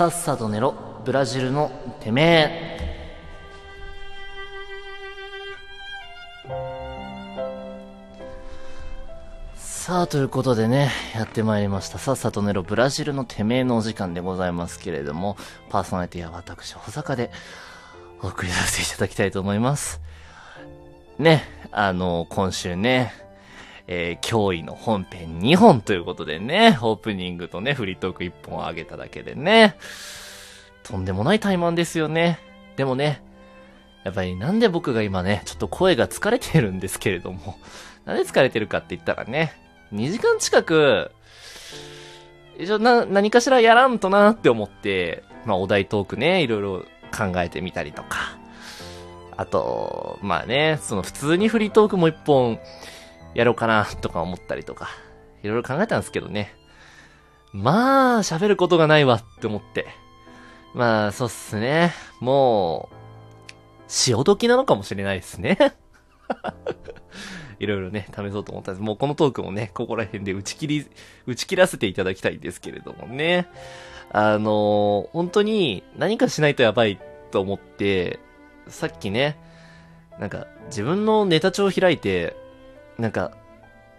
さっさと寝ろブラジルのてめえさあ、ということでね、やってまいりました。さっさと寝ろブラジルのてめえのお時間でございますけれども、パーソナリティは私、保坂でお送りさせていただきたいと思います。ね、あの、今週ね、えー、驚異の本編2本ということでね、オープニングとね、フリートーク1本上げただけでね、とんでもない怠慢ですよね。でもね、やっぱりなんで僕が今ね、ちょっと声が疲れてるんですけれども、なんで疲れてるかって言ったらね、2時間近く、一応な、何かしらやらんとなって思って、まあお題トークね、いろいろ考えてみたりとか、あと、まあね、その普通にフリートークも一本やろうかなとか思ったりとか、いろいろ考えたんですけどね。まあ、喋ることがないわって思って。まあ、そうっすね。もう、潮時なのかもしれないですね。いろいろね、試そうと思ったんです。もうこのトークもね、ここら辺で打ち切り、打ち切らせていただきたいんですけれどもね。あのー本当に何かしないとやばいと思って、さっきね、なんか自分のネタ帳を開いて、なんか、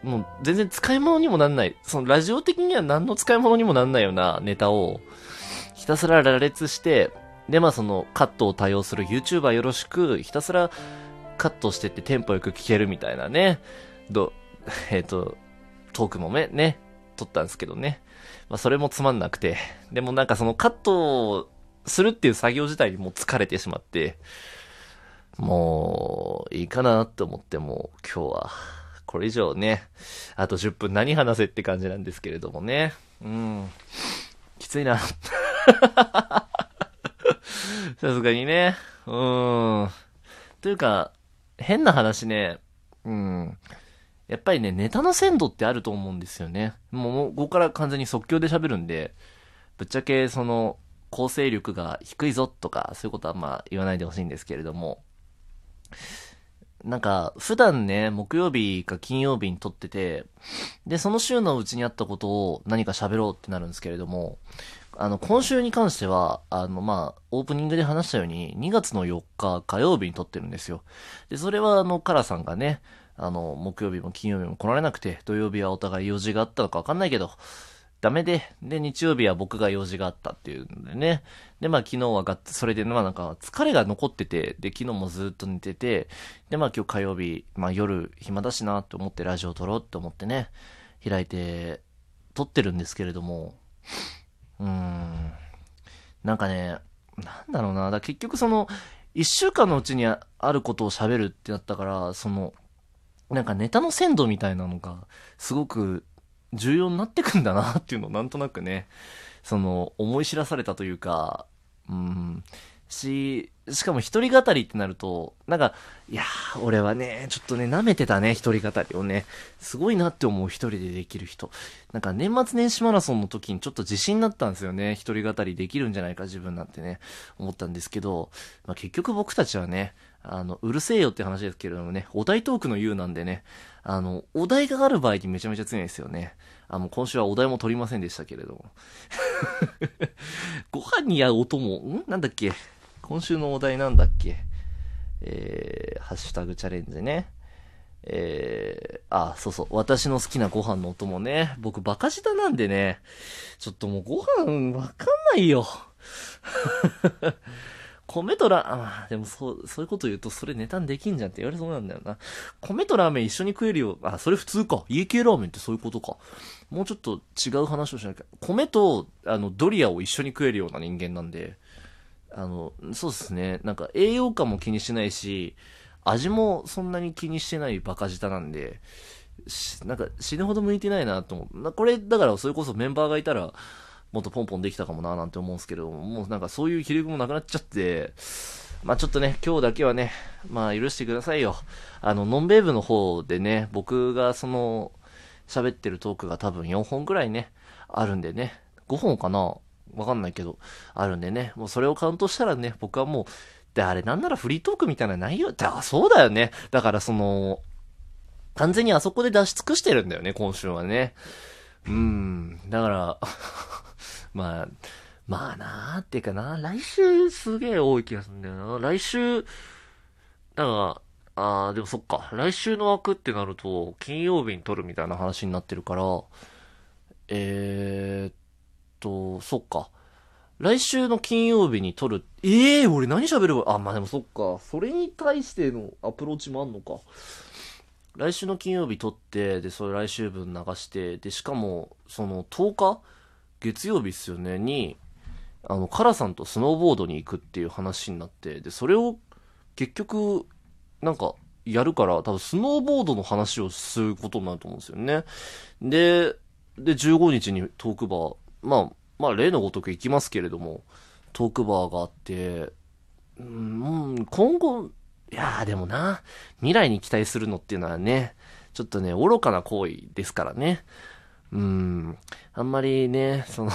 もう全然使い物にもなんない、そのラジオ的には何の使い物にもなんないようなネタを、ひたすら羅列して、で、まあそのカットを対応する YouTuber よろしく、ひたすらカットしてってテンポよく聞けるみたいなね、ど、えっ、と、トークもね、ね、撮ったんですけどね。まあそれもつまんなくて。でもなんかそのカットをするっていう作業自体にもう疲れてしまって、もう、いいかなって思ってもう、今日は、これ以上ね、あと10分何話せって感じなんですけれどもね。うん。きついな。さすがにね。うん。というか、変な話ね、うん。やっぱりね、ネタの鮮度ってあると思うんですよね。もう、ここから完全に即興で喋るんで、ぶっちゃけ、その、構成力が低いぞとか、そういうことはまあ言わないでほしいんですけれども、なんか、普段ね、木曜日か金曜日に撮ってて、で、その週のうちにあったことを何か喋ろうってなるんですけれども、あの、今週に関しては、あの、まあ、オープニングで話したように、2月の4日火曜日に撮ってるんですよ。で、それはあの、カラさんがね、あの、木曜日も金曜日も来られなくて、土曜日はお互い用事があったのかわかんないけど、ダメで、で、日曜日は僕が用事があったっていうんでね。で、まあ昨日はがっ、それで、まあなんか疲れが残ってて、で、昨日もずっと寝てて、で、まあ今日火曜日、まあ夜暇だしなって思ってラジオ撮ろうって思ってね、開いて、撮ってるんですけれども、うーん、なんかね、なんだろうな、だ結局その、一週間のうちにあることを喋るってなったから、その、なんかネタの鮮度みたいなのが、すごく重要になってくんだなっていうのをなんとなくね、その、思い知らされたというか、うん、し、しかも一人語りってなると、なんか、いやー、俺はね、ちょっとね、舐めてたね、一人語りをね。すごいなって思う一人でできる人。なんか年末年始マラソンの時にちょっと自信になったんですよね。一人語りできるんじゃないか、自分なんてね、思ったんですけど、まあ、結局僕たちはね、あの、うるせえよって話ですけれどもね、お題トークの言うなんでね、あの、お題がある場合にめちゃめちゃ強いですよね。あの、今週はお題も取りませんでしたけれども。ご飯に合うお供、ん？なんだっけ？今週のお題なんだっけ？えー、ハッシュタグチャレンジね。えー、あ、そうそう。私の好きなご飯のお供ね。僕バカ舌なんでね。ちょっともうご飯わかんないよ。米とラあ、でもそう、そういうこと言うとそれネタにできんじゃんって言われそうなんだよな。米とラーメン一緒に食えるよ。あ、それ普通か。家系ラーメンってそういうことか。もうちょっと違う話をしなきゃ。米と、あの、ドリアを一緒に食えるような人間なんで、あの、そうですね。なんか栄養価も気にしないし、味もそんなに気にしてないバカ舌なんで、なんか死ぬほど向いてないなと思う。なこれ、だからそれこそメンバーがいたら、もっとポンポンできたかもななんて思うんですけど、もうなんかそういう気力もなくなっちゃって、まあちょっとね、今日だけはね、まあ許してくださいよ。あの、ノンベーブの方でね、僕がその、喋ってるトークが多分4本くらいね、あるんでね、5本かな？わかんないけど、あるんでね、もうそれをカウントしたらね、僕はもう、で、あれなんならフリートークみたいな内容って、あ、そうだよね。だからその、完全にあそこで出し尽くしてるんだよね、今週はね。うん。だから、まあ、まあなーっていうかな、来週すげえ多い気がするんだよな。来週、だから、あ、でもそっか。来週の枠ってなると、金曜日に撮るみたいな話になってるから、えーっと、そっか。来週の金曜日に撮る。ええー、俺何喋れば、あ、まあでもそっか。それに対してのアプローチもあんのか。来週の金曜日撮って、で、それ来週分流して、で、しかも、その10日月曜日っすよね、に、あの、カラさんとスノーボードに行くっていう話になって、で、それを結局、なんか、やるから、多分スノーボードの話をすることになると思うんですよね。で、で、15日にトークバー、まあ、まあ、例のごとく行きますけれども、トークバーがあって、うん、今後、いやーでもな、未来に期待するのっていうのはね、ちょっとね、愚かな行為ですからね。うん、あんまりね、その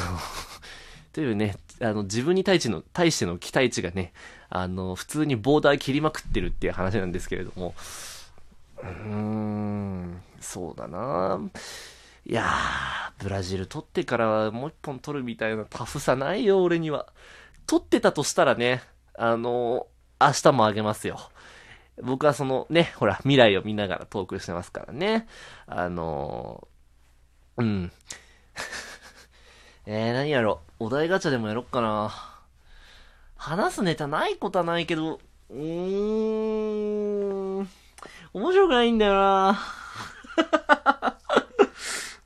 というね、あの、自分に対しての、対しての期待値がね、あの、普通にボーダー切りまくってるっていう話なんですけれども、うーん、そうだないやー、ブラジル取ってからもう一本取るみたいなタフさないよ、俺には。取ってたとしたらね、あのー、明日もあげますよ。僕はそのね、ほら、未来を見ながらトークしてますからね。あのー、うん。えー、何やろ。お題ガチャでもやろっかな。話すネタないことはないけど、うーん、面白くないんだよな。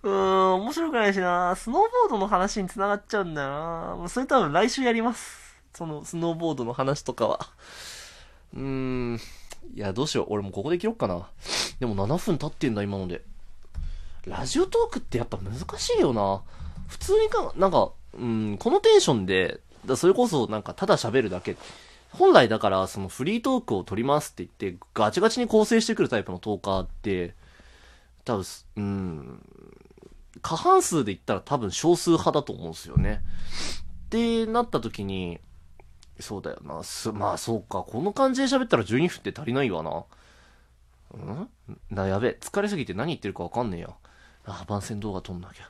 うーん、面白くないしな。スノーボードの話に繋がっちゃうんだよな。それ多分来週やります。そのスノーボードの話とかは。うーん。いや、どうしよう。俺もここで切ろっかな。でも7分経ってんだ、今ので。ラジオトークってやっぱ難しいよな。普通にか、なんか、うん、このテンションで、だそれこそなんかただ喋るだけ。本来だからそのフリートークを取りますって言ってガチガチに構成してくるタイプのトーカーって、多分、うん、過半数で言ったら多分少数派だと思うんですよね。ってなった時に、そうだよな。す、まあそうか。この感じで喋ったら12分って足りないわな。ん？な、やべ。疲れすぎて何言ってるかわかんねえや。あ、番宣動画撮んなきゃ。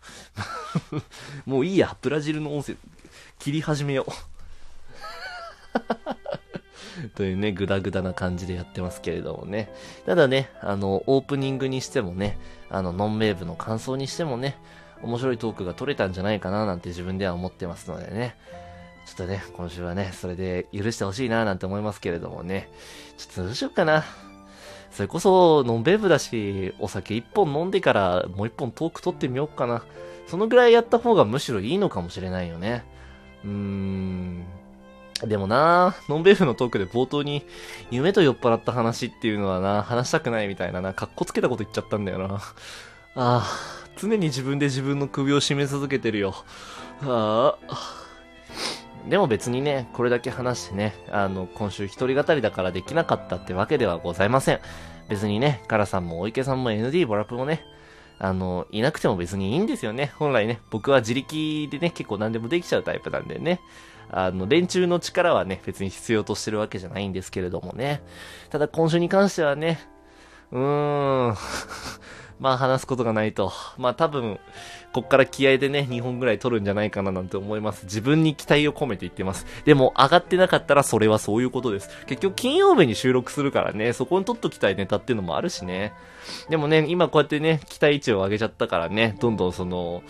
もういいや。ブラジルの音声、切り始めよう。というね、ぐだぐだな感じでやってますけれどもね。ただね、あの、オープニングにしてもね、あの、ノンウェーブの感想にしてもね、面白いトークが取れたんじゃないかななんて自分では思ってますのでね。ちょっとね、今週はね、それで許してほしいななんて思いますけれどもね。ちょっとどうしようかな。それこそ、ノンベーブだし、お酒一本飲んでからもう一本トーク取ってみようかな。そのぐらいやった方がむしろいいのかもしれないよね。うーん。でもなノンベーフのトークで冒頭に、夢と酔っ払った話っていうのはな、話したくないみたいなな、格好つけたこと言っちゃったんだよな。ああ、常に自分で自分の首を絞め続けてるよ。ああ。でも別にね、これだけ話してね、あの、今週一人語りだからできなかったってわけではございません。別にね、カラさんもお池さんも ND ボラップもね、あの、いなくても別にいいんですよね。本来ね、僕は自力でね、結構何でもできちゃうタイプなんでね。あの、連中の力はね、別に必要としてるわけじゃないんですけれどもね。ただ今週に関してはね、うーん、まあ話すことがないと。まあ多分、こっから気合でね、2本ぐらい取るんじゃないかななんて思います。自分に期待を込めて言ってます。でも、上がってなかったらそれはそういうことです。結局金曜日に収録するからね、そこに取っときたいネタっていうのもあるしね。でもね、今こうやってね、期待値を上げちゃったからね、どんどんその、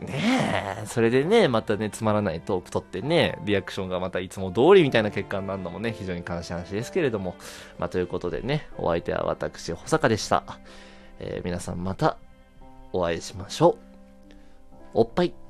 ねえ、それでね、またね、つまらないトーク取ってね、リアクションがまたいつも通りみたいな結果になるのもね、非常に悲しい話ですけれども。まあ、ということでね、お相手は私、保坂でした。えー、皆さんまたお会いしましょう。おっぱい。